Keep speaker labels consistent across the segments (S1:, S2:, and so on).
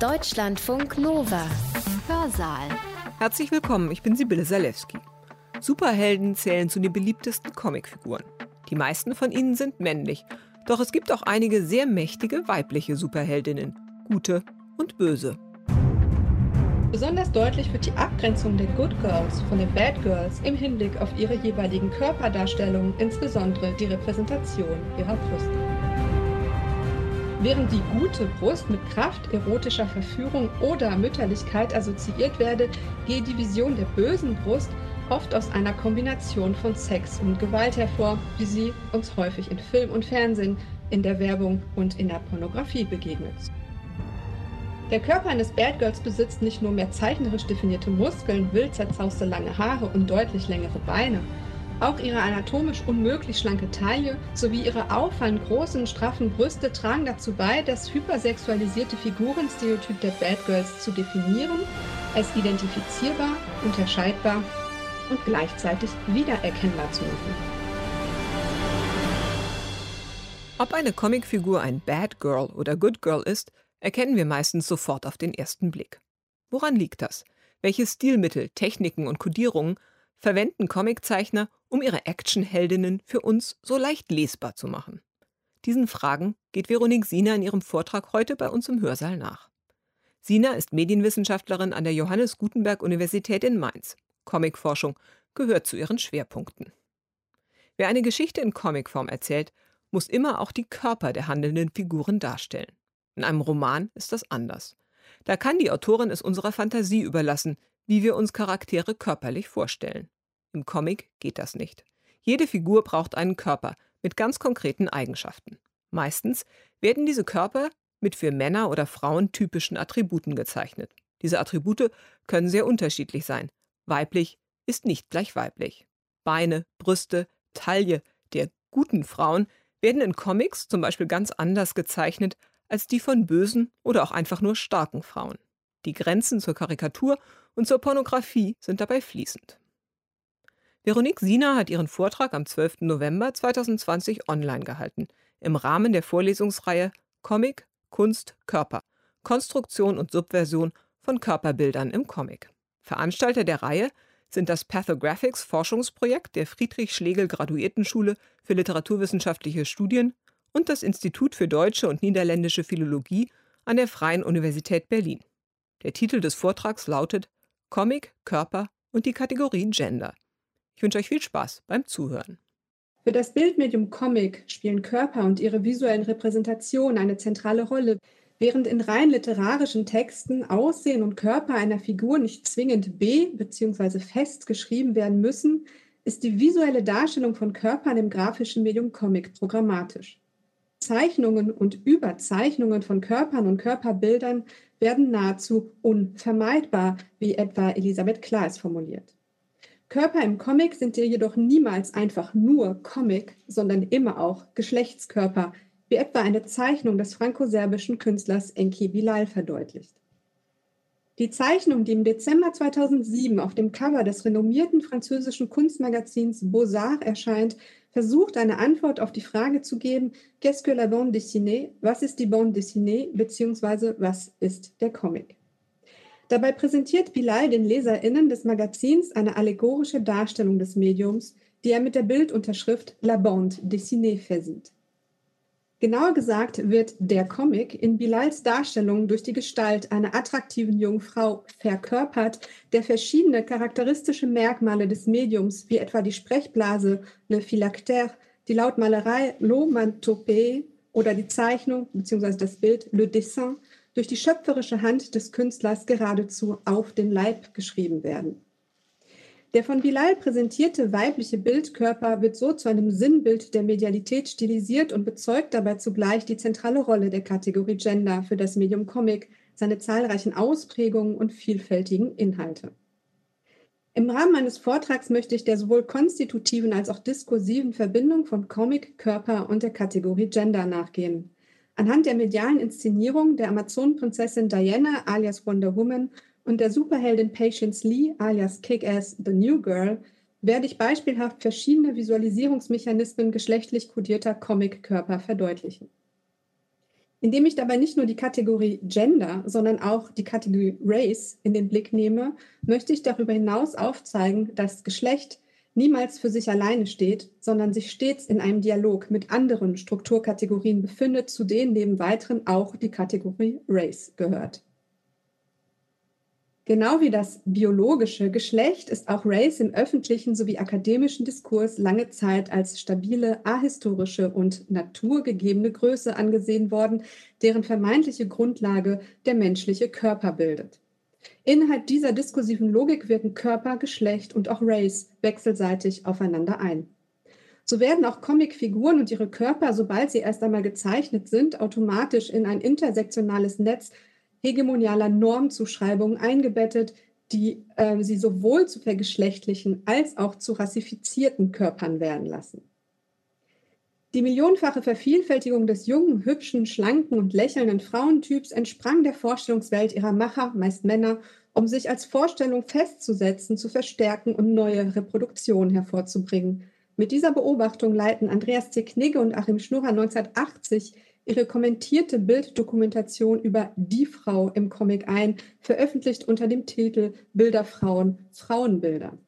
S1: Deutschlandfunk Nova. Hörsaal.
S2: Herzlich willkommen, ich bin Sibylle Salewski. Superhelden zählen zu den beliebtesten Comicfiguren. Die meisten von ihnen sind männlich, doch es gibt auch einige sehr mächtige weibliche Superheldinnen, gute und böse.
S3: Besonders deutlich wird die Abgrenzung der Good Girls von den Bad Girls im Hinblick auf ihre jeweiligen Körperdarstellungen, insbesondere die Repräsentation ihrer Brüste. Während die gute Brust mit Kraft, erotischer Verführung oder Mütterlichkeit assoziiert werde, gehe die Vision der bösen Brust oft aus einer Kombination von Sex und Gewalt hervor, wie sie uns häufig in Film und Fernsehen, in der Werbung und in der Pornografie begegnet. Der Körper eines Bad Girls besitzt nicht nur mehr zeichnerisch definierte Muskeln, wild zerzauste lange Haare und deutlich längere Beine. Auch ihre anatomisch unmöglich schlanke Taille sowie ihre auffallend großen, straffen Brüste tragen dazu bei, das hypersexualisierte Figurenstereotyp der Bad Girls zu definieren, als identifizierbar, unterscheidbar und gleichzeitig wiedererkennbar zu machen.
S2: Ob eine Comicfigur ein Bad Girl oder Good Girl ist, erkennen wir meistens sofort auf den ersten Blick. Woran liegt das? Welche Stilmittel, Techniken und Kodierungen verwenden Comiczeichner, um ihre Actionheldinnen für uns so leicht lesbar zu machen? Diesen Fragen geht Veronique Sina in ihrem Vortrag heute bei uns im Hörsaal nach. Sina ist Medienwissenschaftlerin an der Johannes Gutenberg Universität in Mainz. Comicforschung gehört zu ihren Schwerpunkten. Wer eine Geschichte in Comicform erzählt, muss immer auch die Körper der handelnden Figuren darstellen. In einem Roman ist das anders. Da kann die Autorin es unserer Fantasie überlassen, wie wir uns Charaktere körperlich vorstellen. Im Comic geht das nicht. Jede Figur braucht einen Körper mit ganz konkreten Eigenschaften. Meistens werden diese Körper mit für Männer oder Frauen typischen Attributen gezeichnet. Diese Attribute können sehr unterschiedlich sein. Weiblich ist nicht gleich weiblich. Beine, Brüste, Taille der guten Frauen werden in Comics zum Beispiel ganz anders gezeichnet als die von bösen oder auch einfach nur starken Frauen. Die Grenzen zur Karikatur und zur Pornografie sind dabei fließend. Veronique Sina hat ihren Vortrag am 12. November 2020 online gehalten, im Rahmen der Vorlesungsreihe Comic, Kunst, Körper, Konstruktion und Subversion von Körperbildern im Comic. Veranstalter der Reihe sind das Pathographics Forschungsprojekt der Friedrich Schlegel Graduiertenschule für literaturwissenschaftliche Studien und das Institut für deutsche und niederländische Philologie an der Freien Universität Berlin. Der Titel des Vortrags lautet Comic, Körper und die Kategorie Gender. Ich wünsche euch viel Spaß beim Zuhören.
S3: Für das Bildmedium Comic spielen Körper und ihre visuellen Repräsentationen eine zentrale Rolle. Während in rein literarischen Texten Aussehen und Körper einer Figur nicht zwingend be- bzw. fest geschrieben werden müssen, ist die visuelle Darstellung von Körpern im grafischen Medium Comic programmatisch. Zeichnungen und Überzeichnungen von Körpern und Körperbildern werden nahezu unvermeidbar, wie etwa Elisabeth Klaas formuliert. Körper im Comic sind jedoch niemals einfach nur Comic, sondern immer auch Geschlechtskörper, wie etwa eine Zeichnung des franco-serbischen Künstlers Enki Bilal verdeutlicht. Die Zeichnung, die im Dezember 2007 auf dem Cover des renommierten französischen Kunstmagazins Beaux-Arts erscheint, versucht eine Antwort auf die Frage zu geben, qu'est-ce que la bande dessinée, was ist die bande dessinée, beziehungsweise was ist der Comic. Dabei präsentiert Bilal den LeserInnen des Magazins eine allegorische Darstellung des Mediums, die er mit der Bildunterschrift La Bande dessinée versieht. Genauer gesagt wird der Comic in Bilals Darstellung durch die Gestalt einer attraktiven jungen Frau verkörpert, der verschiedene charakteristische Merkmale des Mediums, wie etwa die Sprechblase, le phylactère, die Lautmalerei, l'omatopée oder die Zeichnung bzw. das Bild, le dessin, durch die schöpferische Hand des Künstlers geradezu auf den Leib geschrieben werden. Der von Bilal präsentierte weibliche Bildkörper wird so zu einem Sinnbild der Medialität stilisiert und bezeugt dabei zugleich die zentrale Rolle der Kategorie Gender für das Medium Comic, seine zahlreichen Ausprägungen und vielfältigen Inhalte. Im Rahmen meines Vortrags möchte ich der sowohl konstitutiven als auch diskursiven Verbindung von Comic, Körper und der Kategorie Gender nachgehen. Anhand der medialen Inszenierung der Amazonenprinzessin Diana alias Wonder Woman und der Superheldin Patience Lee alias Kick-Ass The New Girl werde ich beispielhaft verschiedene Visualisierungsmechanismen geschlechtlich kodierter Comic-Körper verdeutlichen. Indem ich dabei nicht nur die Kategorie Gender, sondern auch die Kategorie Race in den Blick nehme, möchte ich darüber hinaus aufzeigen, dass Geschlecht niemals für sich alleine steht, sondern sich stets in einem Dialog mit anderen Strukturkategorien befindet, zu denen neben weiteren auch die Kategorie Race gehört. Genau wie das biologische Geschlecht ist auch Race im öffentlichen sowie akademischen Diskurs lange Zeit als stabile, ahistorische und naturgegebene Größe angesehen worden, deren vermeintliche Grundlage der menschliche Körper bildet. Innerhalb dieser diskursiven Logik wirken Körper, Geschlecht und auch Race wechselseitig aufeinander ein. So werden auch Comicfiguren und ihre Körper, sobald sie erst einmal gezeichnet sind, automatisch in ein intersektionales Netz hegemonialer Normzuschreibungen eingebettet, die äh, sie sowohl zu vergeschlechtlichen als auch zu rassifizierten Körpern werden lassen. Die millionenfache Vervielfältigung des jungen, hübschen, schlanken und lächelnden Frauentyps entsprang der Vorstellungswelt ihrer Macher, meist Männer, um sich als Vorstellung festzusetzen, zu verstärken und neue Reproduktionen hervorzubringen. Mit dieser Beobachtung leiten Andreas C. Knigge und Achim Schnurrer 1980 ihre kommentierte Bilddokumentation über die Frau im Comic ein, veröffentlicht unter dem Titel Bilderfrauen, Frauenbilder.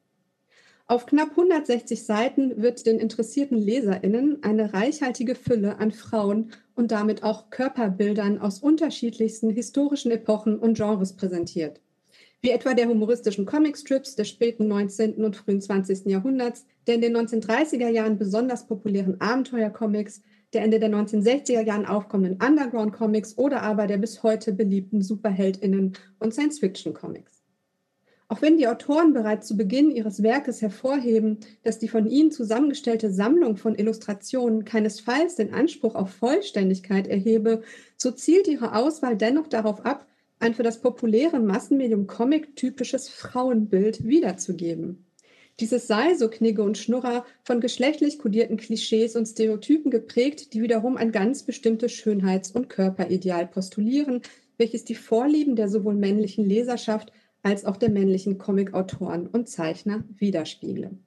S3: Auf knapp 160 Seiten wird den interessierten Leserinnen eine reichhaltige Fülle an Frauen und damit auch Körperbildern aus unterschiedlichsten historischen Epochen und Genres präsentiert. Wie etwa der humoristischen Comicstrips des späten 19. und frühen 20. Jahrhunderts, der in den 1930er Jahren besonders populären Abenteuercomics, der Ende der 1960er Jahren aufkommenden Underground-Comics oder aber der bis heute beliebten Superheldinnen und Science-Fiction-Comics. Auch wenn die Autoren bereits zu Beginn ihres Werkes hervorheben, dass die von ihnen zusammengestellte Sammlung von Illustrationen keinesfalls den Anspruch auf Vollständigkeit erhebe, so zielt ihre Auswahl dennoch darauf ab, ein für das populäre Massenmedium Comic typisches Frauenbild wiederzugeben. Dieses sei, so Knigge und Schnurrer, von geschlechtlich kodierten Klischees und Stereotypen geprägt, die wiederum ein ganz bestimmtes Schönheits- und Körperideal postulieren, welches die Vorlieben der sowohl männlichen Leserschaft als auch der männlichen Comicautoren und Zeichner widerspiegle.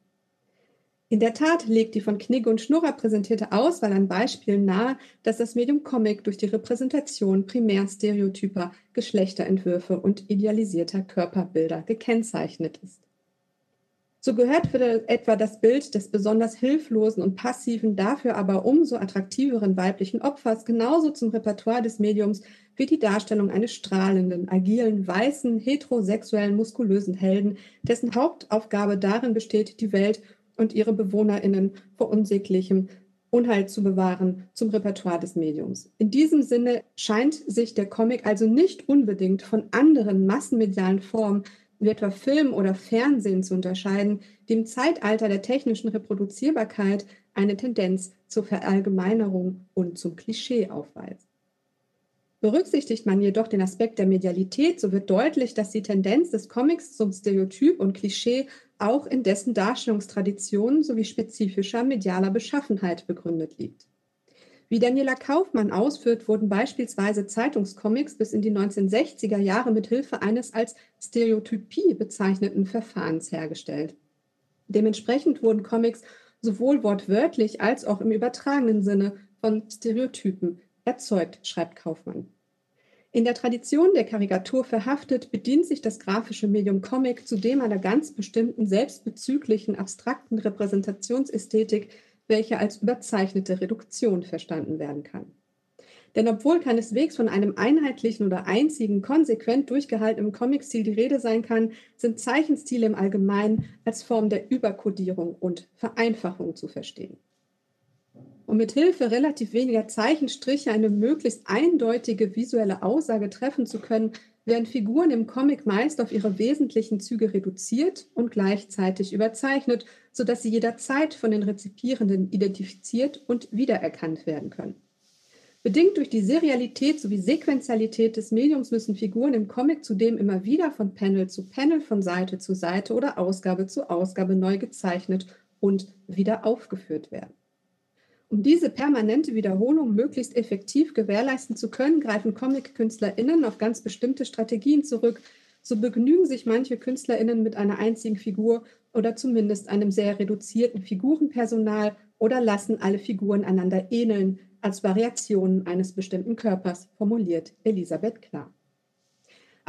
S3: In der Tat legt die von Knigge und Schnurrer präsentierte Auswahl an Beispielen nahe, dass das Medium Comic durch die Repräsentation primär stereotyper Geschlechterentwürfe und idealisierter Körperbilder gekennzeichnet ist. So gehört für etwa das Bild des besonders hilflosen und passiven, dafür aber umso attraktiveren weiblichen Opfers genauso zum Repertoire des Mediums wie die Darstellung eines strahlenden, agilen, weißen, heterosexuellen, muskulösen Helden, dessen Hauptaufgabe darin besteht, die Welt und ihre BewohnerInnen vor unsäglichem Unheil zu bewahren, zum Repertoire des Mediums. In diesem Sinne scheint sich der Comic also nicht unbedingt von anderen massenmedialen Formen wie etwa Film oder Fernsehen zu unterscheiden, die im Zeitalter der technischen Reproduzierbarkeit eine Tendenz zur Verallgemeinerung und zum Klischee aufweist. Berücksichtigt man jedoch den Aspekt der Medialität, so wird deutlich, dass die Tendenz des Comics zum Stereotyp und Klischee auch in dessen Darstellungstraditionen sowie spezifischer medialer Beschaffenheit begründet liegt. Wie Daniela Kaufmann ausführt, wurden beispielsweise Zeitungscomics bis in die 1960er Jahre mit Hilfe eines als Stereotypie bezeichneten Verfahrens hergestellt. Dementsprechend wurden Comics sowohl wortwörtlich als auch im übertragenen Sinne von Stereotypen erzeugt, schreibt Kaufmann. In der Tradition der Karikatur verhaftet, bedient sich das grafische Medium Comic zudem einer ganz bestimmten selbstbezüglichen abstrakten Repräsentationsästhetik, welche als überzeichnete Reduktion verstanden werden kann. Denn obwohl keineswegs von einem einheitlichen oder einzigen, konsequent durchgehaltenen Comicstil die Rede sein kann, sind Zeichenstile im Allgemeinen als Form der Überkodierung und Vereinfachung zu verstehen. Um mit Hilfe relativ weniger Zeichenstriche eine möglichst eindeutige visuelle Aussage treffen zu können, werden Figuren im Comic meist auf ihre wesentlichen Züge reduziert und gleichzeitig überzeichnet, sodass sie jederzeit von den Rezipierenden identifiziert und wiedererkannt werden können. Bedingt durch die Serialität sowie Sequenzialität des Mediums müssen Figuren im Comic zudem immer wieder von Panel zu Panel, von Seite zu Seite oder Ausgabe zu Ausgabe neu gezeichnet und wieder aufgeführt werden. Um diese permanente Wiederholung möglichst effektiv gewährleisten zu können, greifen Comic-KünstlerInnen auf ganz bestimmte Strategien zurück. So begnügen sich manche KünstlerInnen mit einer einzigen Figur oder zumindest einem sehr reduzierten Figurenpersonal oder lassen alle Figuren einander ähneln, als Variationen eines bestimmten Körpers, formuliert Elisabeth Klar.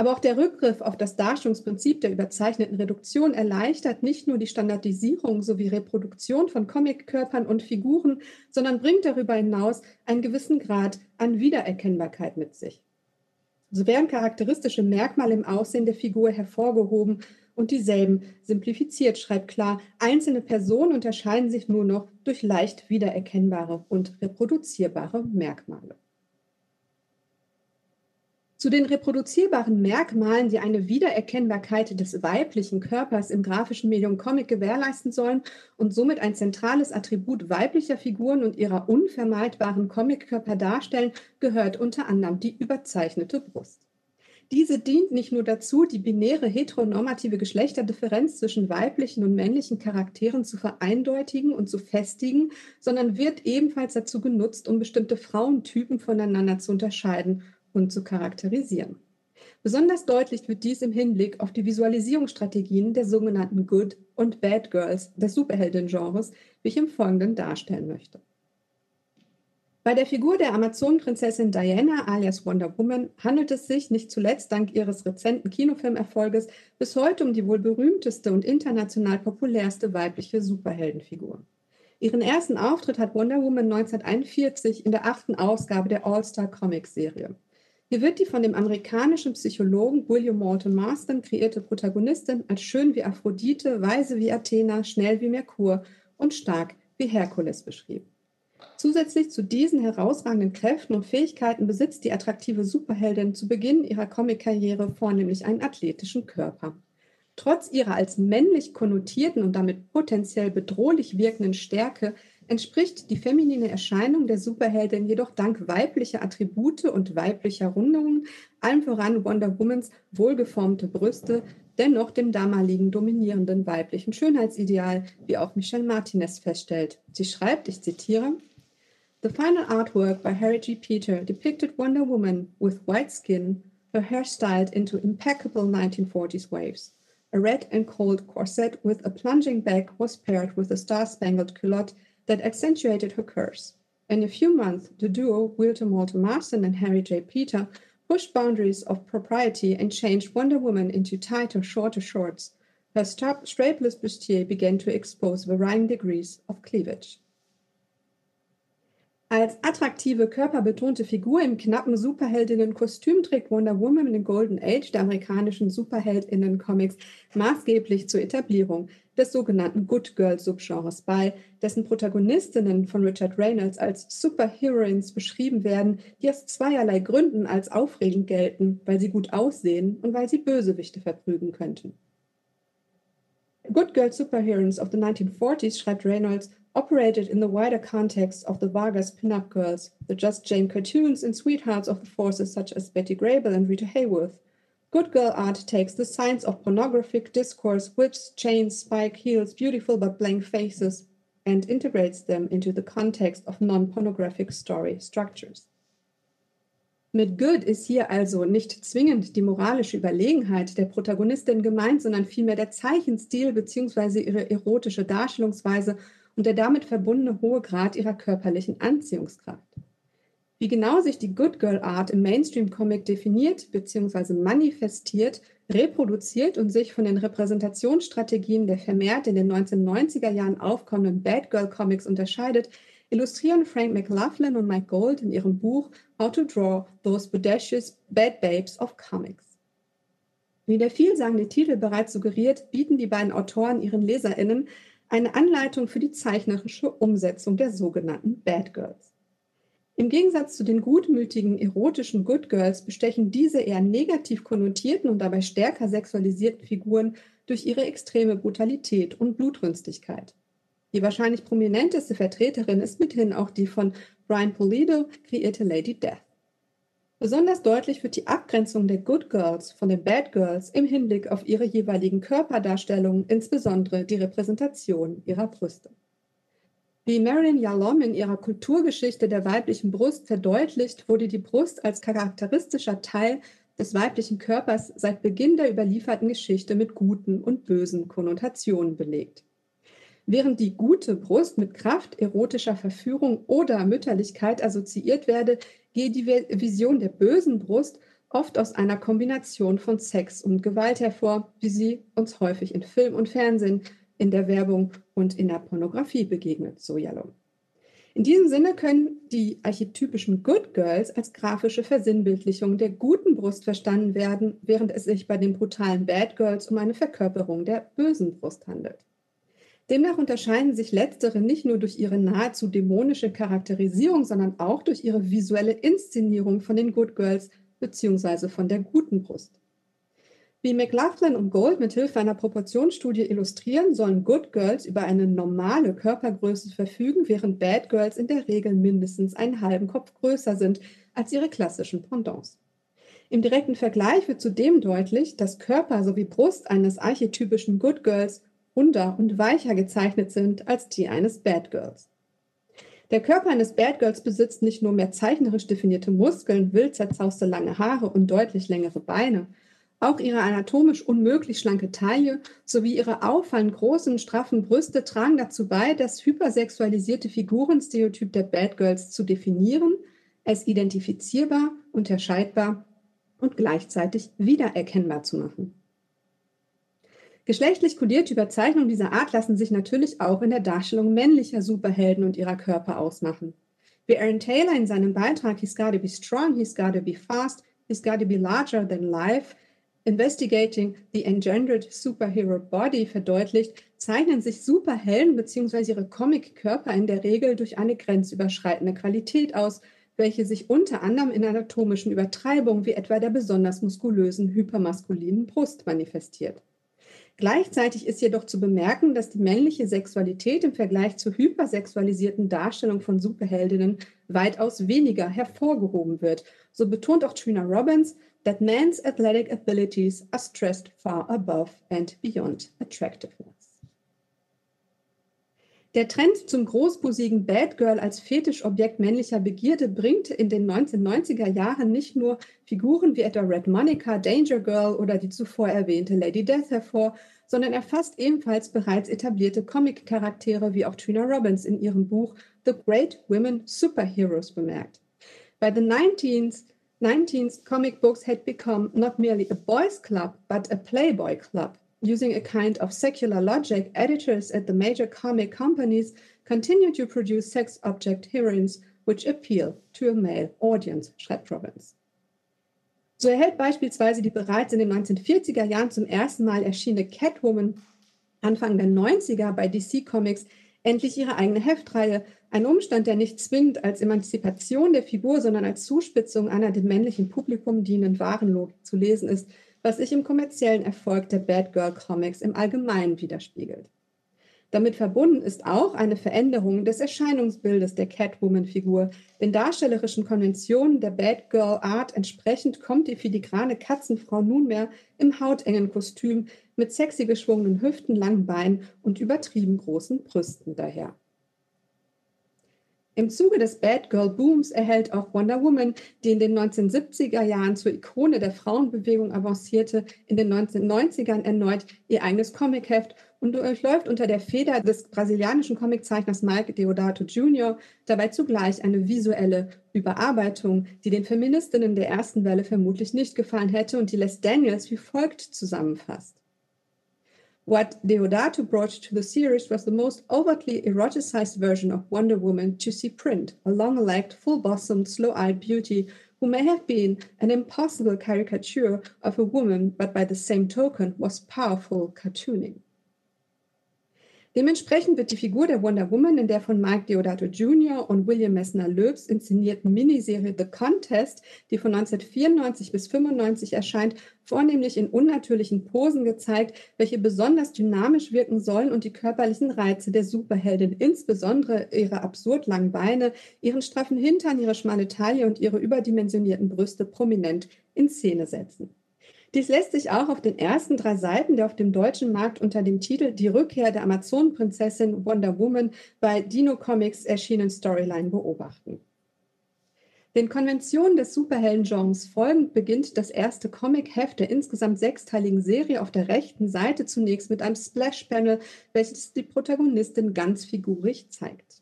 S3: Aber auch der Rückgriff auf das Darstellungsprinzip der überzeichneten Reduktion erleichtert nicht nur die Standardisierung sowie Reproduktion von Comic-Körpern und Figuren, sondern bringt darüber hinaus einen gewissen Grad an Wiedererkennbarkeit mit sich. So werden charakteristische Merkmale im Aussehen der Figur hervorgehoben und dieselben simplifiziert, schreibt klar, einzelne Personen unterscheiden sich nur noch durch leicht wiedererkennbare und reproduzierbare Merkmale. Zu den reproduzierbaren Merkmalen, die eine Wiedererkennbarkeit des weiblichen Körpers im grafischen Medium Comic gewährleisten sollen und somit ein zentrales Attribut weiblicher Figuren und ihrer unvermeidbaren Comickörper darstellen, gehört unter anderem die überzeichnete Brust. Diese dient nicht nur dazu, die binäre heteronormative Geschlechterdifferenz zwischen weiblichen und männlichen Charakteren zu vereindeutigen und zu festigen, sondern wird ebenfalls dazu genutzt, um bestimmte Frauentypen voneinander zu unterscheiden und zu charakterisieren. Besonders deutlich wird dies im Hinblick auf die Visualisierungsstrategien der sogenannten Good- und Bad Girls des Superhelden-Genres, wie ich im Folgenden darstellen möchte. Bei der Figur der Amazonenprinzessin Diana alias Wonder Woman handelt es sich nicht zuletzt dank ihres rezenten Kinofilmerfolges bis heute um die wohl berühmteste und international populärste weibliche Superheldenfigur. Ihren ersten Auftritt hat Wonder Woman 1941 in der achten Ausgabe der All-Star Comics Serie. Hier wird die von dem amerikanischen Psychologen William Walton Marston kreierte Protagonistin als schön wie Aphrodite, weise wie Athena, schnell wie Merkur und stark wie Herkules beschrieben. Zusätzlich zu diesen herausragenden Kräften und Fähigkeiten besitzt die attraktive Superheldin zu Beginn ihrer Comic-Karriere vornehmlich einen athletischen Körper. Trotz ihrer als männlich konnotierten und damit potenziell bedrohlich wirkenden Stärke entspricht die feminine Erscheinung der Superheldin jedoch dank weiblicher Attribute und weiblicher Rundungen, allem voran Wonder Womans wohlgeformte Brüste, dennoch dem damaligen dominierenden weiblichen Schönheitsideal, wie auch Michelle Martinez feststellt. Sie schreibt, ich zitiere, The final artwork by Harry G. Peter depicted Wonder Woman with white skin, her hair styled into impeccable 1940s waves. A red and cold corset with a plunging back was paired with a star-spangled culotte that accentuated her curves. In a few months, the duo, Wilton Walter Marston and Harry J. Peter, pushed boundaries of propriety and changed Wonder Woman into tighter, shorter shorts. Her strapless bustier began to expose varying degrees of cleavage. Als attraktive, körperbetonte Figur im knappen Superheldinnen-Kostüm trägt Wonder Woman den Golden Age der amerikanischen Superheldinnen-Comics maßgeblich zur Etablierung des sogenannten Good Girl-Subgenres bei, dessen Protagonistinnen von Richard Reynolds als Superheroines beschrieben werden, die aus zweierlei Gründen als aufregend gelten, weil sie gut aussehen und weil sie Bösewichte verprügen könnten. Good Girl Superheroines of the 1940s, schreibt Reynolds, operated in the wider context of the Vargas pinup girls, the Just Jane cartoons, and sweethearts of the forces such as Betty Grable and Rita Hayworth. Good girl art takes the signs of pornographic discourse, whips, chains, spike heels, beautiful but blank faces, and integrates them into the context of non-pornographic story structures. Mit Good ist hier also nicht zwingend die moralische Überlegenheit der Protagonistin gemeint, sondern vielmehr der Zeichenstil bzw. ihre erotische Darstellungsweise und der damit verbundene hohe Grad ihrer körperlichen Anziehungskraft. Wie genau sich die Good Girl Art im Mainstream-Comic definiert bzw. manifestiert, reproduziert und sich von den Repräsentationsstrategien der vermehrt in den 1990er Jahren aufkommenden Bad Girl Comics unterscheidet, illustrieren Frank McLaughlin und Mike Gold in ihrem Buch How to Draw Those Bodacious Bad Babes of Comics. Wie der vielsagende Titel bereits suggeriert, bieten die beiden Autoren ihren LeserInnen eine Anleitung für die zeichnerische Umsetzung der sogenannten Bad Girls. Im Gegensatz zu den gutmütigen, erotischen Good Girls bestechen diese eher negativ konnotierten und dabei stärker sexualisierten Figuren durch ihre extreme Brutalität und Blutrünstigkeit. Die wahrscheinlich prominenteste Vertreterin ist mithin auch die von Brian Pulido kreierte Lady Death. Besonders deutlich wird die Abgrenzung der Good Girls von den Bad Girls im Hinblick auf ihre jeweiligen Körperdarstellungen, insbesondere die Repräsentation ihrer Brüste. Wie Marilyn Yalom in ihrer Kulturgeschichte der weiblichen Brust verdeutlicht, wurde die Brust als charakteristischer Teil des weiblichen Körpers seit Beginn der überlieferten Geschichte mit guten und bösen Konnotationen belegt. Während die gute Brust mit Kraft, erotischer Verführung oder Mütterlichkeit assoziiert werde, gehe die Vision der bösen Brust oft aus einer Kombination von Sex und Gewalt hervor, wie sie uns häufig in Film und Fernsehen, in der Werbung und in der Pornografie begegnet, so Yellow. In diesem Sinne können die archetypischen Good Girls als grafische Versinnbildlichung der guten Brust verstanden werden, während es sich bei den brutalen Bad Girls um eine Verkörperung der bösen Brust handelt. Demnach unterscheiden sich letztere nicht nur durch ihre nahezu dämonische Charakterisierung, sondern auch durch ihre visuelle Inszenierung von den Good Girls bzw. von der guten Brust. Wie McLaughlin und Gold mit Hilfe einer Proportionsstudie illustrieren, sollen Good Girls über eine normale Körpergröße verfügen, während Bad Girls in der Regel mindestens einen halben Kopf größer sind als ihre klassischen Pendants. Im direkten Vergleich wird zudem deutlich, dass Körper sowie Brust eines archetypischen Good Girls runder und weicher gezeichnet sind als die eines Bad Girls. Der Körper eines Bad Girls besitzt nicht nur mehr zeichnerisch definierte Muskeln, wild zerzauste lange Haare und deutlich längere Beine, auch ihre anatomisch unmöglich schlanke Taille sowie ihre auffallend großen, straffen Brüste tragen dazu bei, das hypersexualisierte Figurenstereotyp der Bad Girls zu definieren, es identifizierbar, unterscheidbar und gleichzeitig wiedererkennbar zu machen. Geschlechtlich kodierte Überzeichnungen dieser Art lassen sich natürlich auch in der Darstellung männlicher Superhelden und ihrer Körper ausmachen. Wie Aaron Taylor in seinem Beitrag He's Gotta Be Strong, He's Gotta Be Fast, He's Gotta Be Larger Than Life Investigating the Engendered Superhero Body verdeutlicht, zeichnen sich Superhelden bzw. ihre Comic-Körper in der Regel durch eine grenzüberschreitende Qualität aus, welche sich unter anderem in anatomischen Übertreibungen wie etwa der besonders muskulösen hypermaskulinen Brust manifestiert. Gleichzeitig ist jedoch zu bemerken, dass die männliche Sexualität im Vergleich zur hypersexualisierten Darstellung von Superheldinnen weitaus weniger hervorgehoben wird. So betont auch Trina Robbins, that man's athletic abilities are stressed far above and beyond attractiveness. Der Trend zum großbusigen Bad Girl als Fetischobjekt männlicher Begierde bringt in den 1990er Jahren nicht nur Figuren wie etwa Red Monica, Danger Girl oder die zuvor erwähnte Lady Death hervor, sondern erfasst ebenfalls bereits etablierte Comic-Charaktere wie auch Trina Robbins in ihrem Buch The Great Women Superheroes bemerkt. By the 19th 19th, comic books had become not merely a boys' club, but a playboy club. Using a kind of secular logic, editors at the major comic companies continued to produce sex object heroines which appeal to a male audience, schreibt Robbins. So erhält beispielsweise die bereits in den 1940er Jahren zum ersten Mal erschienene Catwoman Anfang der 90er bei DC Comics endlich ihre eigene Heftreihe. Ein Umstand, der nicht zwingend als Emanzipation der Figur, sondern als Zuspitzung einer dem männlichen Publikum dienenden Warenlogik zu lesen ist, was sich im kommerziellen Erfolg der Bad Girl Comics im Allgemeinen widerspiegelt. Damit verbunden ist auch eine Veränderung des Erscheinungsbildes der Catwoman-Figur. Den darstellerischen Konventionen der Bad Girl Art entsprechend kommt die filigrane Katzenfrau nunmehr im hautengen Kostüm mit sexy geschwungenen Hüften, langen Beinen und übertrieben großen Brüsten daher. Im Zuge des Bad Girl Booms erhält auch Wonder Woman, die in den 1970er Jahren zur Ikone der Frauenbewegung avancierte, in den 1990ern erneut ihr eigenes Comicheft und durchläuft unter der Feder des brasilianischen Comiczeichners Mike Deodato Jr. dabei zugleich eine visuelle Überarbeitung, die den Feministinnen der ersten Welle vermutlich nicht gefallen hätte und die Les Daniels wie folgt zusammenfasst. What Deodato brought to the series was the most overtly eroticized version of Wonder Woman to see print, a long-legged, full-bosomed, slow-eyed beauty who may have been an impossible caricature of a woman, but by the same token was powerful cartooning. Dementsprechend wird die Figur der Wonder Woman in der von Mike Deodato Jr. und William Messner Loebs inszenierten Miniserie The Contest, die von 1994 bis 1995 erscheint, vornehmlich in unnatürlichen Posen gezeigt, welche besonders dynamisch wirken sollen und die körperlichen Reize der Superheldin, insbesondere ihre absurd langen Beine, ihren straffen Hintern, ihre schmale Taille und ihre überdimensionierten Brüste prominent in Szene setzen. Dies lässt sich auch auf den ersten drei Seiten der auf dem deutschen Markt unter dem Titel Die Rückkehr der Amazonenprinzessin Wonder Woman bei Dino Comics erschienenen Storyline beobachten. Den Konventionen des Superhelden-Genres folgend beginnt das erste Comic-Heft der insgesamt sechsteiligen Serie auf der rechten Seite zunächst mit einem Splash-Panel, welches die Protagonistin ganz figurig zeigt.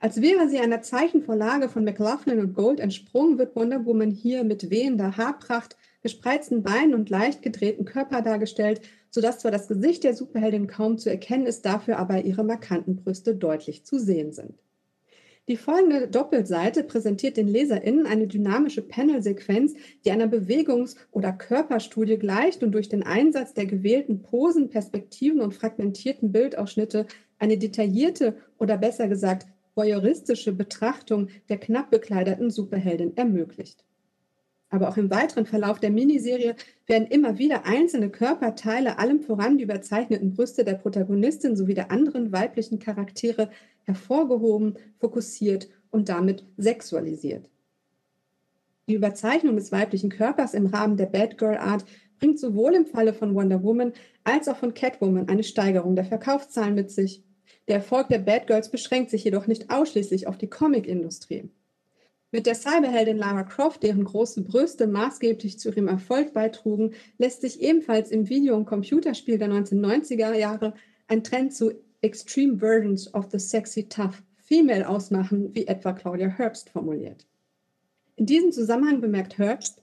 S3: Als wäre sie einer Zeichenvorlage von McLaughlin und Gold entsprungen, wird Wonder Woman hier mit wehender Haarpracht, gespreizten Beinen und leicht gedrehten Körper dargestellt, sodass zwar das Gesicht der Superheldin kaum zu erkennen ist, dafür aber ihre markanten Brüste deutlich zu sehen sind. Die folgende Doppelseite präsentiert den LeserInnen eine dynamische Panelsequenz, die einer Bewegungs- oder Körperstudie gleicht und durch den Einsatz der gewählten Posen, Perspektiven und fragmentierten Bildausschnitte eine detaillierte oder besser gesagt voyeuristische Betrachtung der knapp bekleideten Superheldin ermöglicht. Aber auch im weiteren Verlauf der Miniserie werden immer wieder einzelne Körperteile, allem voran die überzeichneten Brüste der Protagonistin sowie der anderen weiblichen Charaktere hervorgehoben, fokussiert und damit sexualisiert. Die Überzeichnung des weiblichen Körpers im Rahmen der Bad Girl Art bringt sowohl im Falle von Wonder Woman als auch von Catwoman eine Steigerung der Verkaufszahlen mit sich. Der Erfolg der Bad Girls beschränkt sich jedoch nicht ausschließlich auf die Comicindustrie. Mit der Cyberheldin Lara Croft, deren große Brüste maßgeblich zu ihrem Erfolg beitrugen, lässt sich ebenfalls im Video- und Computerspiel der 1990er Jahre ein Trend zu Extreme Versions of the Sexy Tough Female ausmachen, wie etwa Claudia Herbst formuliert. In diesem Zusammenhang bemerkt Herbst,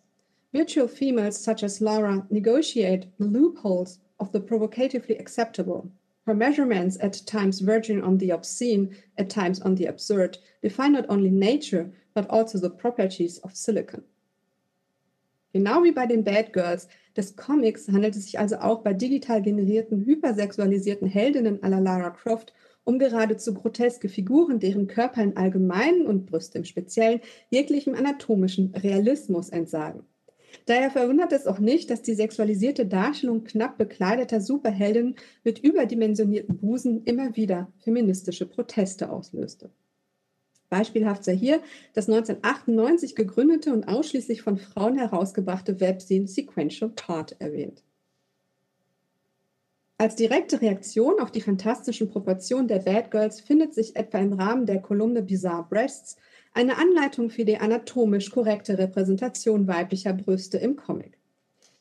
S3: Virtual females such as Lara negotiate the loopholes of the provocatively acceptable. Her measurements, at times verging on the obscene, at times on the absurd, define not only nature, but also the properties of silicon. Genau wie bei den Bad Girls des Comics handelt es sich also auch bei digital generierten, hypersexualisierten Heldinnen à la Lara Croft um geradezu groteske Figuren, deren Körper im Allgemeinen und Brüste im Speziellen jeglichem anatomischen Realismus entsagen. Daher verwundert es auch nicht, dass die sexualisierte Darstellung knapp bekleideter Superheldinnen mit überdimensionierten Busen immer wieder feministische Proteste auslöste. Beispielhaft sei hier das 1998 gegründete und ausschließlich von Frauen herausgebrachte Webzine Sequential Part erwähnt. Als direkte Reaktion auf die fantastischen Proportionen der Bad Girls findet sich etwa im Rahmen der Kolumne Bizarre Breasts eine Anleitung für die anatomisch korrekte Repräsentation weiblicher Brüste im Comic.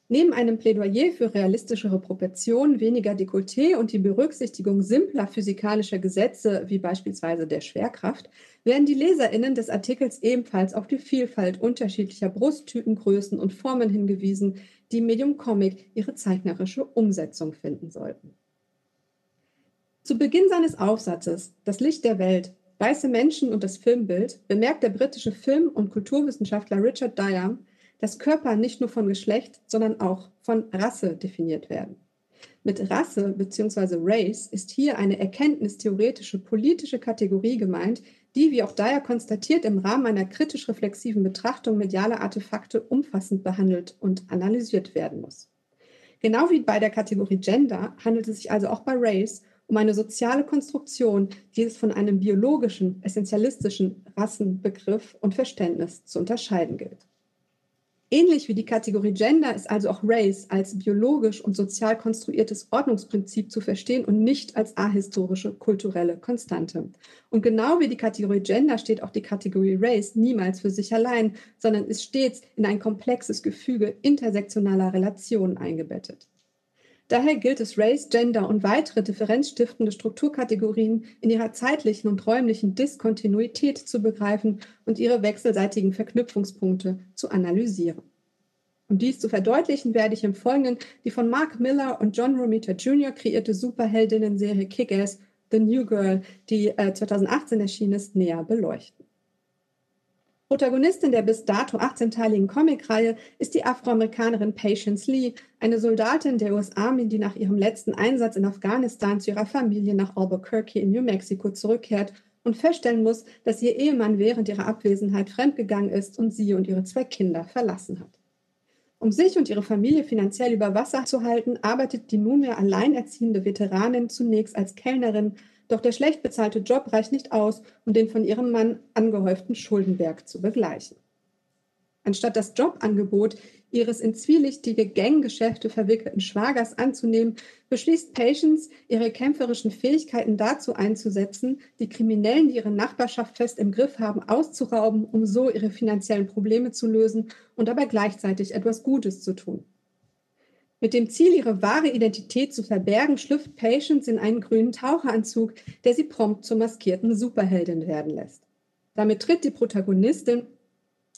S3: Neben einem Plädoyer für realistischere Proportionen, weniger Dekolleté und die Berücksichtigung simpler physikalischer Gesetze, wie beispielsweise der Schwerkraft, werden die LeserInnen des Artikels ebenfalls auf die Vielfalt unterschiedlicher Brusttypen, Größen und Formen hingewiesen, die im Medium Comic ihre zeichnerische Umsetzung finden sollten. Zu Beginn seines Aufsatzes Das Licht der Welt, weiße Menschen und das Filmbild bemerkt der britische Film- und Kulturwissenschaftler Richard Dyer, dass Körper nicht nur von Geschlecht, sondern auch von Rasse definiert werden. Mit Rasse bzw. Race ist hier eine erkenntnistheoretische politische Kategorie gemeint, die, wie auch Dyer konstatiert, im Rahmen einer kritisch-reflexiven Betrachtung medialer Artefakte umfassend behandelt und analysiert werden muss. Genau wie bei der Kategorie Gender handelt es sich also auch bei Race um eine soziale Konstruktion, die es von einem biologischen, essentialistischen Rassenbegriff und Verständnis zu unterscheiden gilt. Ähnlich wie die Kategorie Gender ist also auch Race als biologisch und sozial konstruiertes Ordnungsprinzip zu verstehen und nicht als ahistorische kulturelle Konstante. Und genau wie die Kategorie Gender steht auch die Kategorie Race niemals für sich allein, sondern ist stets in ein komplexes Gefüge intersektionaler Relationen eingebettet. Daher gilt es, Race, Gender und weitere differenzstiftende Strukturkategorien in ihrer zeitlichen und räumlichen Diskontinuität zu begreifen und ihre wechselseitigen Verknüpfungspunkte zu analysieren. Um dies zu verdeutlichen, werde ich im Folgenden die von Mark Miller und John Romita Jr. kreierte Superheldinnen-Serie Kick-Ass The New Girl, die äh, 2018 erschienen ist, näher beleuchten. Protagonistin der bis dato 18-teiligen Comicreihe ist die Afroamerikanerin Patience Lee, eine Soldatin der US Army, die nach ihrem letzten Einsatz in Afghanistan zu ihrer Familie nach Albuquerque in New Mexico zurückkehrt und feststellen muss, dass ihr Ehemann während ihrer Abwesenheit fremdgegangen ist und sie und ihre zwei Kinder verlassen hat. Um sich und ihre Familie finanziell über Wasser zu halten, arbeitet die nunmehr alleinerziehende Veteranin zunächst als Kellnerin doch der schlecht bezahlte Job reicht nicht aus, um den von ihrem Mann angehäuften Schuldenberg zu begleichen. Anstatt das Jobangebot ihres in zwielichtige Ganggeschäfte verwickelten Schwagers anzunehmen, beschließt Patience, ihre kämpferischen Fähigkeiten dazu einzusetzen, die Kriminellen, die ihre Nachbarschaft fest im Griff haben, auszurauben, um so ihre finanziellen Probleme zu lösen und dabei gleichzeitig etwas Gutes zu tun. Mit dem Ziel, ihre wahre Identität zu verbergen, schlüpft Patience in einen grünen Taucheranzug, der sie prompt zur maskierten Superheldin werden lässt. Damit tritt die Protagonistin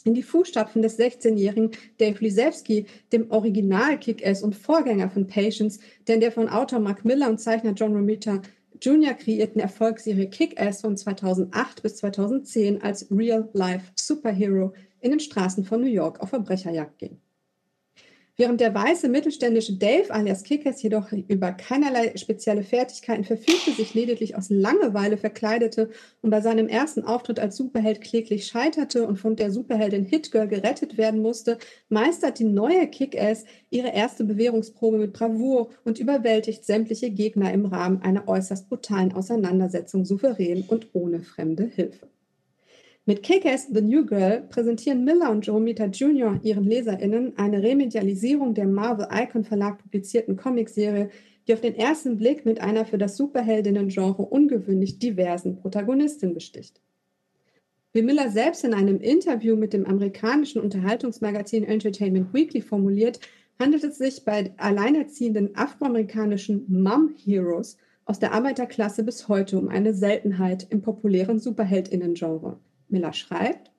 S3: in die Fußstapfen des 16-jährigen Dave Lisewski, dem Original Kick-Ass und Vorgänger von Patience, denn der von Autor Mark Miller und Zeichner John Romita Jr. kreierten Erfolgsserie Kick-Ass von 2008 bis 2010 als Real-Life Superhero in den Straßen von New York auf Verbrecherjagd ging. Während der weiße mittelständische Dave alias Kickers jedoch über keinerlei spezielle Fertigkeiten verfügte, sich lediglich aus Langeweile verkleidete und bei seinem ersten Auftritt als Superheld kläglich scheiterte und von der Superheldin Hitgirl gerettet werden musste, meistert die neue Kick-Ass ihre erste Bewährungsprobe mit Bravour und überwältigt sämtliche Gegner im Rahmen einer äußerst brutalen Auseinandersetzung souverän und ohne fremde Hilfe. Mit Kick-Ass The New Girl präsentieren Miller und Joe Mita Jr. ihren LeserInnen eine Remedialisierung der Marvel Icon Verlag publizierten Comicserie, die auf den ersten Blick mit einer für das Superheldinnen-Genre ungewöhnlich diversen Protagonistin besticht. Wie Miller selbst in einem Interview mit dem amerikanischen Unterhaltungsmagazin Entertainment Weekly formuliert, handelt es sich bei alleinerziehenden afroamerikanischen Mom-Heroes aus der Arbeiterklasse bis heute um eine Seltenheit im populären Superheldinnen-Genre. Miller schreibt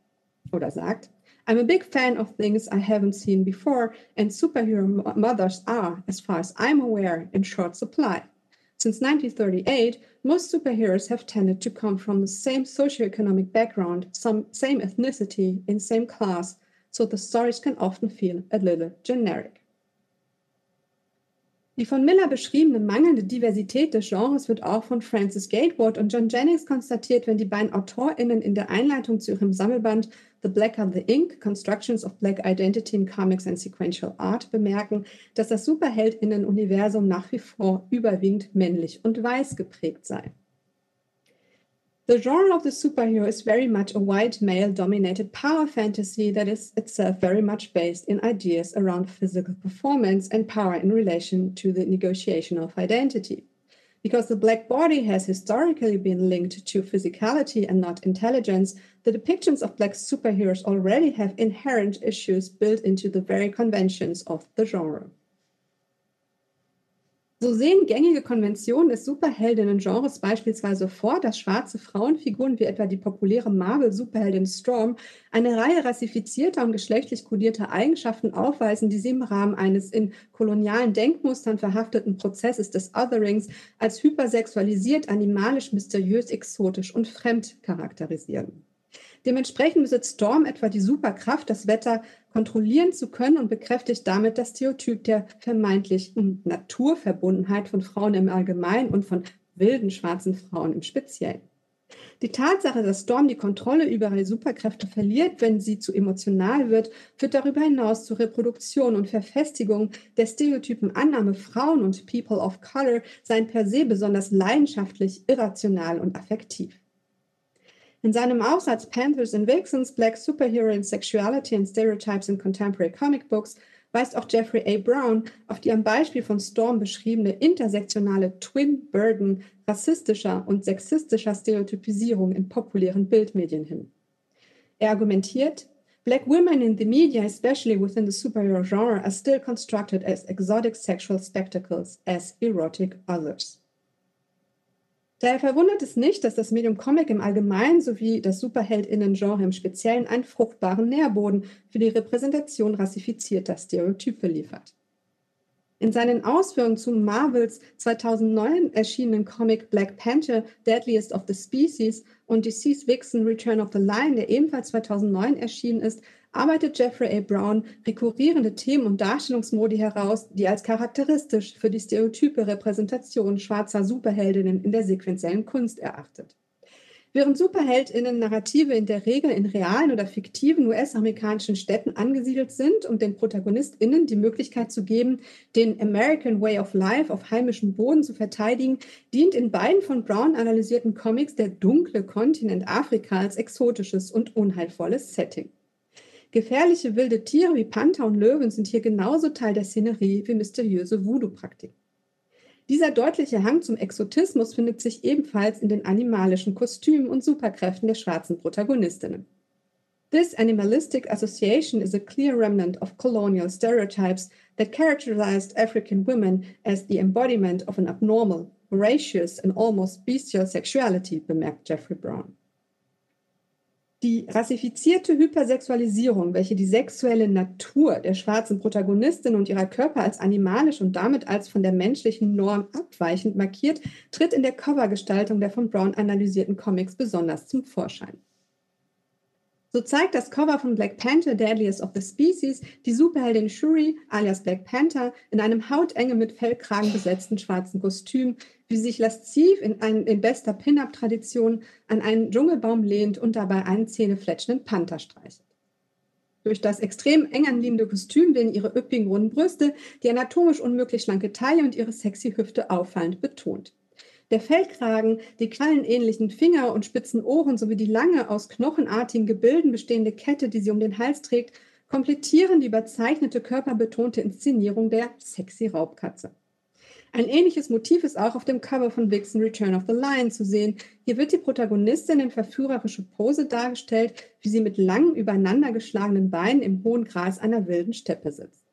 S3: oder sagt, I'm a big fan of things I haven't seen before, and superhero mothers are, as far as I'm aware, in short supply. Since 1938, most superheroes have tended to come from the same socioeconomic background, some same ethnicity, in same class, so the stories can often feel a little generic. Die von Miller beschriebene mangelnde Diversität des Genres wird auch von Francis Gatewood und John Jennings konstatiert, wenn die beiden AutorInnen in der Einleitung zu ihrem Sammelband The Blacker the Ink, Constructions of Black Identity in Comics and Sequential Art bemerken, dass das Superheldinnen-Universum nach wie vor überwiegend männlich und weiß geprägt sei. The genre of the superhero is very much a white male dominated power fantasy that is itself very much based in ideas around physical performance and power in relation to the negotiation of identity. Because the black body has historically been linked to physicality and not intelligence, the depictions of black superheroes already have inherent issues built into the very conventions of the genre. So sehen gängige Konventionen des Superheldinnen-Genres beispielsweise vor, dass schwarze Frauenfiguren wie etwa die populäre Marvel-Superheldin Storm eine Reihe rassifizierter und geschlechtlich kodierter Eigenschaften aufweisen, die sie im Rahmen eines in kolonialen Denkmustern verhafteten Prozesses des Otherings als hypersexualisiert, animalisch, mysteriös, exotisch und fremd charakterisieren. Dementsprechend besitzt Storm etwa die Superkraft, das Wetter kontrollieren zu können und bekräftigt damit das Stereotyp der vermeintlichen Naturverbundenheit von Frauen im Allgemeinen und von wilden schwarzen Frauen im Speziellen. Die Tatsache, dass Storm die Kontrolle über ihre Superkräfte verliert, wenn sie zu emotional wird, führt darüber hinaus zur Reproduktion und Verfestigung der stereotypen Annahme, Frauen und People of Color seien per se besonders leidenschaftlich, irrational und affektiv. In seinem Aufsatz Panthers and Vixens, Black Superhero in Sexuality and Stereotypes in Contemporary Comic Books weist auch Jeffrey A. Brown auf die am Beispiel von Storm beschriebene intersektionale Twin Burden rassistischer und sexistischer Stereotypisierung in populären Bildmedien hin. Er argumentiert, Black women in the media, especially within the superhero genre, are still constructed as exotic sexual spectacles, as erotic others. Daher verwundert es nicht, dass das Medium Comic im Allgemeinen sowie das Superheldinnen-Genre im Speziellen einen fruchtbaren Nährboden für die Repräsentation rassifizierter Stereotype liefert. In seinen Ausführungen zu Marvels 2009 erschienenen Comic Black Panther Deadliest of the Species und DC's Vixen Return of the Lion, der ebenfalls 2009 erschienen ist, arbeitet Jeffrey A. Brown rekurrierende Themen und Darstellungsmodi heraus, die als charakteristisch für die stereotype Repräsentation schwarzer Superheldinnen in der sequenziellen Kunst erachtet. Während Superheldinnen Narrative in der Regel in realen oder fiktiven US-amerikanischen Städten angesiedelt sind und den Protagonistinnen die Möglichkeit zu geben, den American Way of Life auf heimischem Boden zu verteidigen, dient in beiden von Brown analysierten Comics der dunkle Kontinent Afrika als exotisches und unheilvolles Setting. Gefährliche wilde Tiere wie Panther und Löwen sind hier genauso Teil der Szenerie wie mysteriöse Voodoo-Praktiken. Dieser deutliche Hang zum Exotismus findet sich ebenfalls in den animalischen Kostümen und Superkräften der schwarzen Protagonistinnen. This animalistic association is a clear remnant of colonial stereotypes that characterized African women as the embodiment of an abnormal, voracious and almost bestial sexuality, bemerkt Jeffrey Brown. Die rassifizierte Hypersexualisierung, welche die sexuelle Natur der schwarzen Protagonistin und ihrer Körper als animalisch und damit als von der menschlichen Norm abweichend markiert, tritt in der Covergestaltung der von Brown analysierten Comics besonders zum Vorschein. So zeigt das Cover von Black Panther Deadliest of the Species die Superheldin Shuri alias Black Panther in einem hautenge mit Fellkragen besetzten schwarzen Kostüm, wie sie sich lasziv in, ein, in bester Pin-Up-Tradition an einen Dschungelbaum lehnt und dabei einen zähnefletschenden Panther streichelt. Durch das extrem eng anliegende Kostüm werden ihre üppigen runden Brüste, die anatomisch unmöglich schlanke Taille und ihre sexy Hüfte auffallend betont. Der Fellkragen, die krallenähnlichen Finger und spitzen Ohren sowie die lange aus knochenartigen Gebilden bestehende Kette, die sie um den Hals trägt, komplettieren die überzeichnete körperbetonte Inszenierung der sexy Raubkatze. Ein ähnliches Motiv ist auch auf dem Cover von Vixen Return of the Lion zu sehen. Hier wird die Protagonistin in verführerische Pose dargestellt, wie sie mit langen übereinander geschlagenen Beinen im hohen Gras einer wilden Steppe sitzt.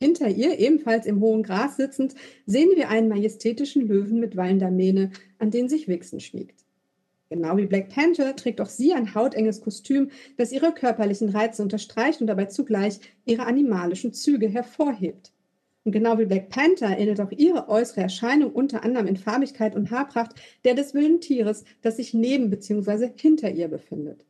S3: Hinter ihr, ebenfalls im hohen Gras sitzend, sehen wir einen majestätischen Löwen mit wallender Mähne, an den sich Wixen schmiegt. Genau wie Black Panther trägt auch sie ein hautenges Kostüm, das ihre körperlichen Reize unterstreicht und dabei zugleich ihre animalischen Züge hervorhebt. Und genau wie Black Panther ähnelt auch ihre äußere Erscheinung unter anderem in Farbigkeit und Haarpracht der des wilden Tieres, das sich neben bzw. hinter ihr befindet.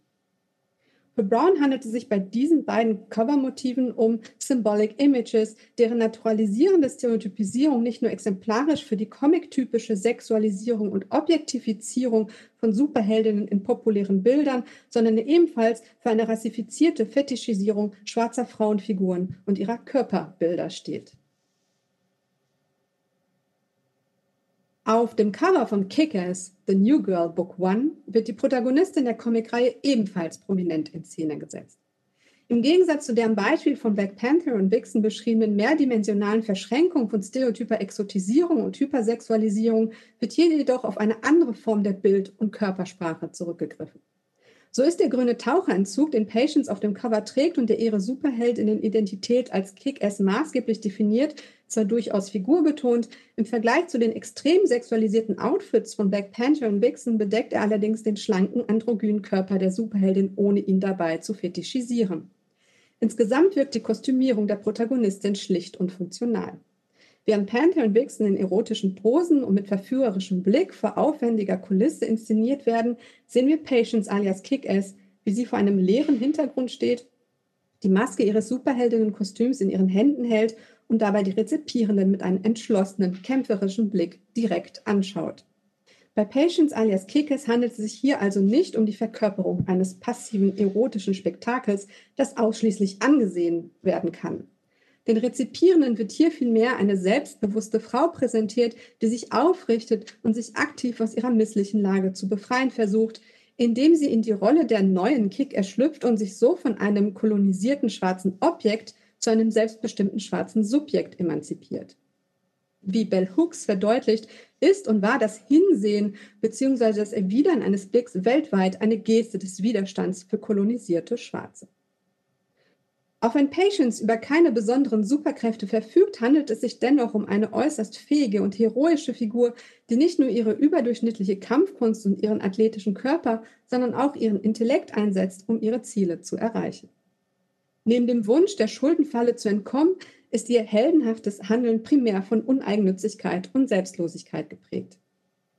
S3: Für Brown handelt es sich bei diesen beiden Covermotiven um Symbolic Images, deren naturalisierende Stereotypisierung nicht nur exemplarisch für die comictypische Sexualisierung und Objektifizierung von Superheldinnen in populären Bildern, sondern ebenfalls für eine rassifizierte Fetischisierung schwarzer Frauenfiguren und ihrer Körperbilder steht. Auf dem Cover von Kick-Ass, The New Girl Book One, wird die Protagonistin der Comicreihe ebenfalls prominent in Szene gesetzt. Im Gegensatz zu deren Beispiel von Black Panther und Vixen beschriebenen mehrdimensionalen Verschränkung von stereotyper Exotisierung und Hypersexualisierung wird hier jedoch auf eine andere Form der Bild- und Körpersprache zurückgegriffen. So ist der grüne Taucheranzug, den Patience auf dem Cover trägt und der ihre Superheldinnen-Identität als Kick-Ass maßgeblich definiert, zwar durchaus figurbetont, im Vergleich zu den extrem sexualisierten Outfits von Black Panther und Vixen bedeckt er allerdings den schlanken, androgynen Körper der Superheldin, ohne ihn dabei zu fetischisieren. Insgesamt wirkt die Kostümierung der Protagonistin schlicht und funktional. Während Panther und Vixen in erotischen Posen und mit verführerischem Blick vor aufwendiger Kulisse inszeniert werden, sehen wir Patience alias Kick-Ass, wie sie vor einem leeren Hintergrund steht, die Maske ihres Superheldinnen-Kostüms in ihren Händen hält und dabei die Rezipierenden mit einem entschlossenen, kämpferischen Blick direkt anschaut. Bei Patience alias Kekes handelt es sich hier also nicht um die Verkörperung eines passiven erotischen Spektakels, das ausschließlich angesehen werden kann. Den Rezipierenden wird hier vielmehr eine selbstbewusste Frau präsentiert, die sich aufrichtet und sich aktiv aus ihrer misslichen Lage zu befreien versucht, indem sie in die Rolle der neuen Kick erschlüpft und sich so von einem kolonisierten schwarzen Objekt zu einem selbstbestimmten schwarzen Subjekt emanzipiert. Wie Bell Hooks verdeutlicht, ist und war das Hinsehen bzw. das Erwidern eines Blicks weltweit eine Geste des Widerstands für kolonisierte Schwarze. Auch wenn Patience über keine besonderen Superkräfte verfügt, handelt es sich dennoch um eine äußerst fähige und heroische Figur, die nicht nur ihre überdurchschnittliche Kampfkunst und ihren athletischen Körper, sondern auch ihren Intellekt einsetzt, um ihre Ziele zu erreichen. Neben dem Wunsch, der Schuldenfalle zu entkommen, ist ihr heldenhaftes Handeln primär von Uneigennützigkeit und Selbstlosigkeit geprägt.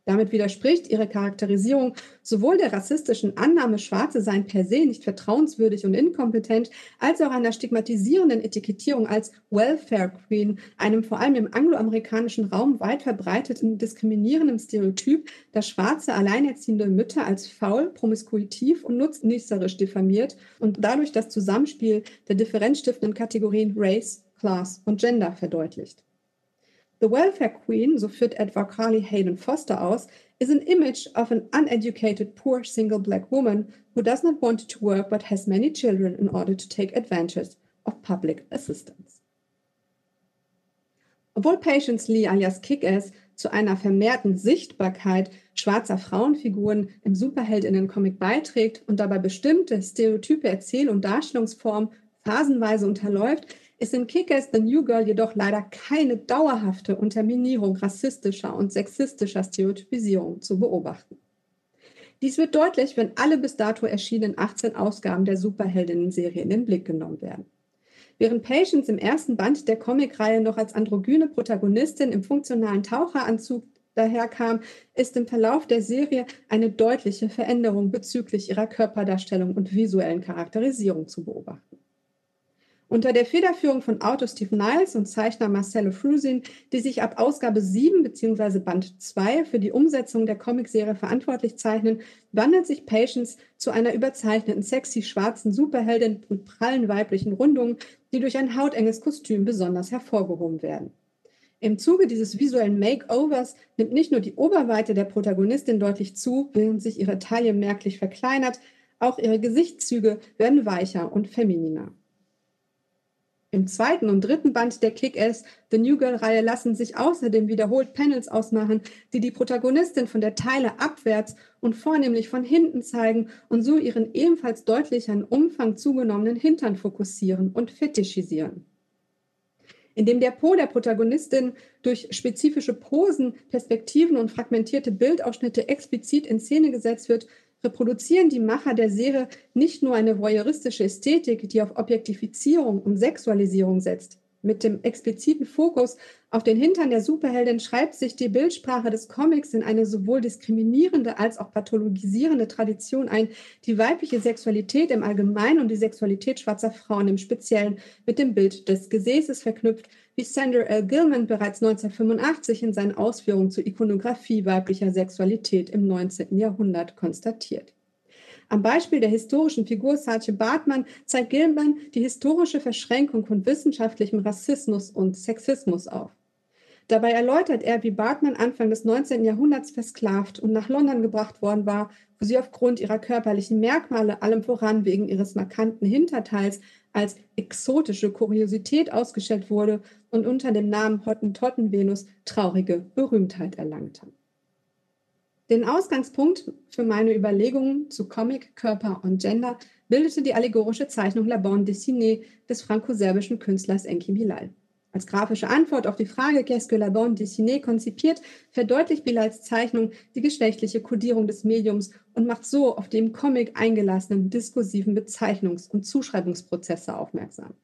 S3: Damit widerspricht ihre Charakterisierung sowohl der rassistischen Annahme, Schwarze seien per se nicht vertrauenswürdig und inkompetent, als auch einer stigmatisierenden Etikettierung als Welfare Queen, einem vor allem im angloamerikanischen Raum weit verbreiteten diskriminierenden Stereotyp, das schwarze alleinerziehende Mütter als faul, promiskuitiv und nutznießerisch diffamiert und dadurch das Zusammenspiel der differenzstiftenden Kategorien Race, Class und Gender verdeutlicht. The Welfare Queen, so führt etwa Carly Hayden Foster aus, is an image of an uneducated, poor single black woman who does not want to work but has many children in order to take advantage of public assistance. Obwohl Patience Lee alias Kick-Ass zu einer vermehrten Sichtbarkeit schwarzer Frauenfiguren im Superheldinnen-Comic beiträgt und dabei bestimmte stereotype Erzähl- und Darstellungsformen phasenweise unterläuft, ist in Kick-Ass The New Girl jedoch leider keine dauerhafte Unterminierung rassistischer und sexistischer Stereotypisierung zu beobachten. Dies wird deutlich, wenn alle bis dato erschienenen 18 Ausgaben der Superheldinnen-Serie in den Blick genommen werden. Während Patience im ersten Band der Comicreihe noch als androgyne Protagonistin im funktionalen Taucheranzug daherkam, ist im Verlauf der Serie eine deutliche Veränderung bezüglich ihrer Körperdarstellung und visuellen Charakterisierung zu beobachten. Unter der Federführung von Autor Steve Niles und Zeichner Marcelo Frusin, die sich ab Ausgabe 7 bzw. Band 2 für die Umsetzung der Comicserie verantwortlich zeichnen, wandelt sich Patience zu einer überzeichneten, sexy schwarzen Superheldin mit prallen weiblichen Rundungen, die durch ein hautenges Kostüm besonders hervorgehoben werden. Im Zuge dieses visuellen Makeovers nimmt nicht nur die Oberweite der Protagonistin deutlich zu, während sich ihre Taille merklich verkleinert, auch ihre Gesichtszüge werden weicher und femininer. Im zweiten und dritten Band der Kick-Ass The New Girl-Reihe lassen sich außerdem wiederholt Panels ausmachen, die die Protagonistin von der Teile abwärts und vornehmlich von hinten zeigen und so ihren ebenfalls deutlich an Umfang zugenommenen Hintern fokussieren und fetischisieren. Indem der Po der Protagonistin durch spezifische Posen, Perspektiven und fragmentierte Bildausschnitte explizit in Szene gesetzt wird, reproduzieren die Macher der Serie nicht nur eine voyeuristische Ästhetik, die auf Objektifizierung und Sexualisierung setzt. Mit dem expliziten Fokus auf den Hintern der Superheldin schreibt sich die Bildsprache des Comics in eine sowohl diskriminierende als auch pathologisierende Tradition ein, die weibliche Sexualität im Allgemeinen und die Sexualität schwarzer Frauen im Speziellen mit dem Bild des Gesäßes verknüpft, wie Sandra L. Gilman bereits 1985 in seinen Ausführungen zur Ikonografie weiblicher Sexualität im 19. Jahrhundert konstatiert. Am Beispiel der historischen Figur Saatchi Bartmann zeigt Gilman die historische Verschränkung von wissenschaftlichem Rassismus und Sexismus auf. Dabei erläutert er, wie Bartmann Anfang des 19. Jahrhunderts versklavt und nach London gebracht worden war, wo sie aufgrund ihrer körperlichen Merkmale, allem voran wegen ihres markanten Hinterteils, als exotische Kuriosität ausgestellt wurde und unter dem Namen Hottentottenvenus traurige Berühmtheit erlangte. Den Ausgangspunkt für meine Überlegungen zu Comic, Körper und Gender bildete die allegorische Zeichnung La Bande dessinée des franco-serbischen Künstlers Enki Bilal. Als grafische Antwort auf die Frage Qu'est-ce que la bande dessinée konzipiert, verdeutlicht Bilals Zeichnung die geschlechtliche Kodierung des Mediums und macht so auf die im Comic eingelassenen diskursiven Bezeichnungs- und Zuschreibungsprozesse aufmerksam.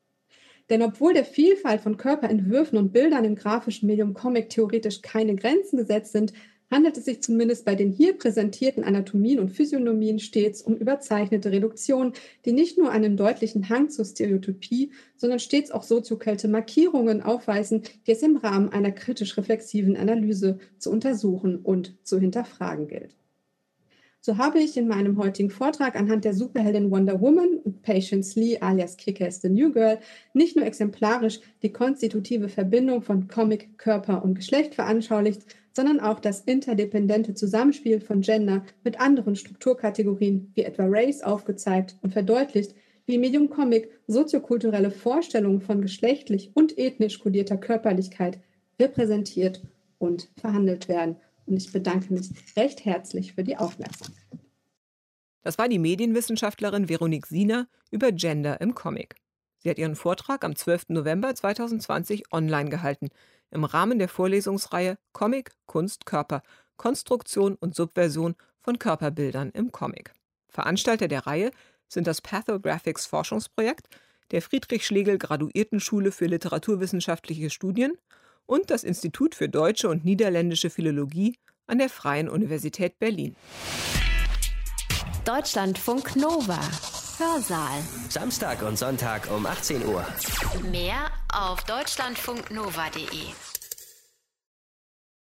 S3: Denn obwohl der Vielfalt von Körperentwürfen und Bildern im grafischen Medium Comic theoretisch keine Grenzen gesetzt sind, handelt es sich zumindest bei den hier präsentierten Anatomien und Physiognomien stets um überzeichnete Reduktionen, die nicht nur einen deutlichen Hang zur Stereotypie, sondern stets auch soziokulte Markierungen aufweisen, die es im Rahmen einer kritisch-reflexiven Analyse zu untersuchen und zu hinterfragen gilt. So habe ich in meinem heutigen Vortrag anhand der Superheldin Wonder Woman und Patience Lee alias Kick-Ass the New Girl nicht nur exemplarisch die konstitutive Verbindung von Comic, Körper und Geschlecht veranschaulicht, sondern auch das interdependente Zusammenspiel von Gender mit anderen Strukturkategorien wie etwa Race aufgezeigt und verdeutlicht, wie Medium Comic soziokulturelle Vorstellungen von geschlechtlich und ethnisch kodierter Körperlichkeit repräsentiert und verhandelt werden. Und ich bedanke mich recht herzlich für die Aufmerksamkeit.
S2: Das war die Medienwissenschaftlerin Veronique Siener über Gender im Comic. Sie hat ihren Vortrag am 12. November 2020 online gehalten im Rahmen der Vorlesungsreihe Comic, Kunst, Körper, Konstruktion und Subversion von Körperbildern im Comic. Veranstalter der Reihe sind das Pathographics Forschungsprojekt der Friedrich Schlegel Graduiertenschule für literaturwissenschaftliche Studien und das Institut für deutsche und niederländische Philologie an der Freien Universität Berlin.
S1: Deutschlandfunk Nova. Hörsaal.
S4: Samstag und Sonntag um 18 Uhr.
S1: Mehr auf deutschlandfunknova.de.